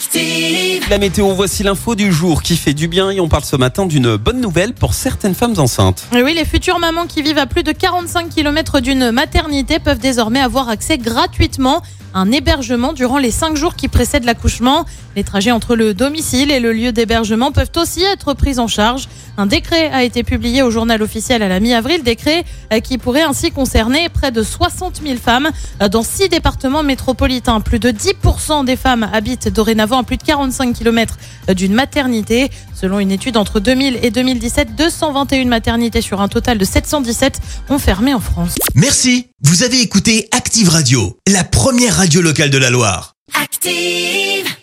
Active. La météo, voici l'info du jour qui fait du bien et on parle ce matin d'une bonne nouvelle pour certaines femmes enceintes. Et oui, les futures mamans qui vivent à plus de 45 km d'une maternité peuvent désormais avoir accès gratuitement à un hébergement durant les 5 jours qui précèdent l'accouchement. Les trajets entre le domicile et le lieu d'hébergement peuvent aussi être pris en charge. Un décret a été publié au journal officiel à la mi-avril, décret euh, qui pourrait ainsi concerner près de 60 000 femmes euh, dans 6 départements métropolitains. Plus de 10% des femmes habitent dorénavant à plus de 45 km d'une maternité. Selon une étude entre 2000 et 2017, 221 maternités sur un total de 717 ont fermé en France. Merci, vous avez écouté Active Radio, la première radio locale de la Loire. Active.